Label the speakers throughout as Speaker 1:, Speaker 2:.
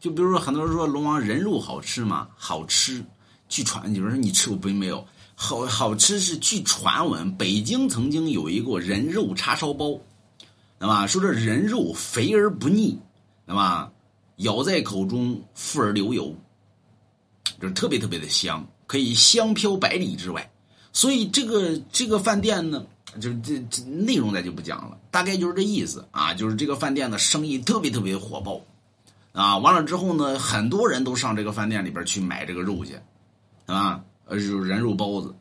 Speaker 1: 就比如说很多人说龙王人肉好吃吗？好吃，据传有人说你吃过没没有？好好吃是据传闻，北京曾经有一个人肉叉烧包，那么说这人肉肥而不腻，那么咬在口中富而流油，就是特别特别的香，可以香飘百里之外。所以这个这个饭店呢，就这这内容咱就不讲了，大概就是这意思啊，就是这个饭店的生意特别特别火爆，啊，完了之后呢，很多人都上这个饭店里边去买这个肉去，啊，呃，人肉包子，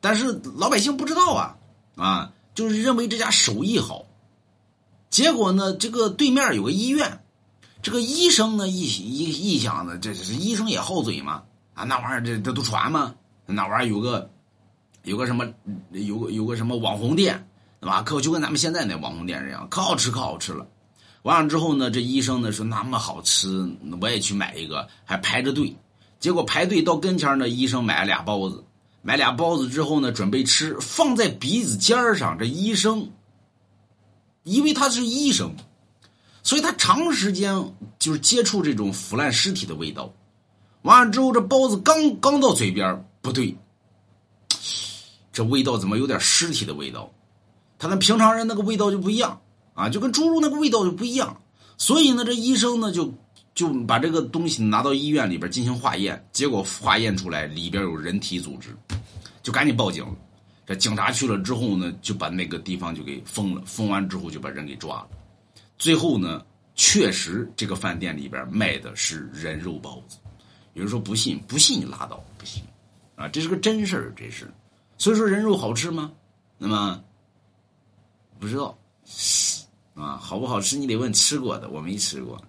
Speaker 1: 但是老百姓不知道啊，啊，就是认为这家手艺好，结果呢，这个对面有个医院，这个医生呢一一一想呢，这是医生也好嘴嘛，啊，那玩意儿这这都传嘛，那玩意儿有个。有个什么，有个有个什么网红店，对吧？可就跟咱们现在那网红店一样，可好吃可好吃了。完了之后呢，这医生呢说那么好吃，我也去买一个，还排着队。结果排队到跟前呢，医生买了俩包子，买俩包子之后呢，准备吃，放在鼻子尖上。这医生，因为他是医生，所以他长时间就是接触这种腐烂尸体的味道。完了之后，这包子刚刚到嘴边，不对。这味道怎么有点尸体的味道？他跟平常人那个味道就不一样啊，就跟猪肉那个味道就不一样。所以呢，这医生呢就就把这个东西拿到医院里边进行化验，结果化验出来里边有人体组织，就赶紧报警。这警察去了之后呢，就把那个地方就给封了，封完之后就把人给抓了。最后呢，确实这个饭店里边卖的是人肉包子。有人说不信，不信你拉倒，不信啊，这是个真事儿，这是。所以说人肉好吃吗？那么不知道啊，好不好吃你得问吃过的，我没吃过。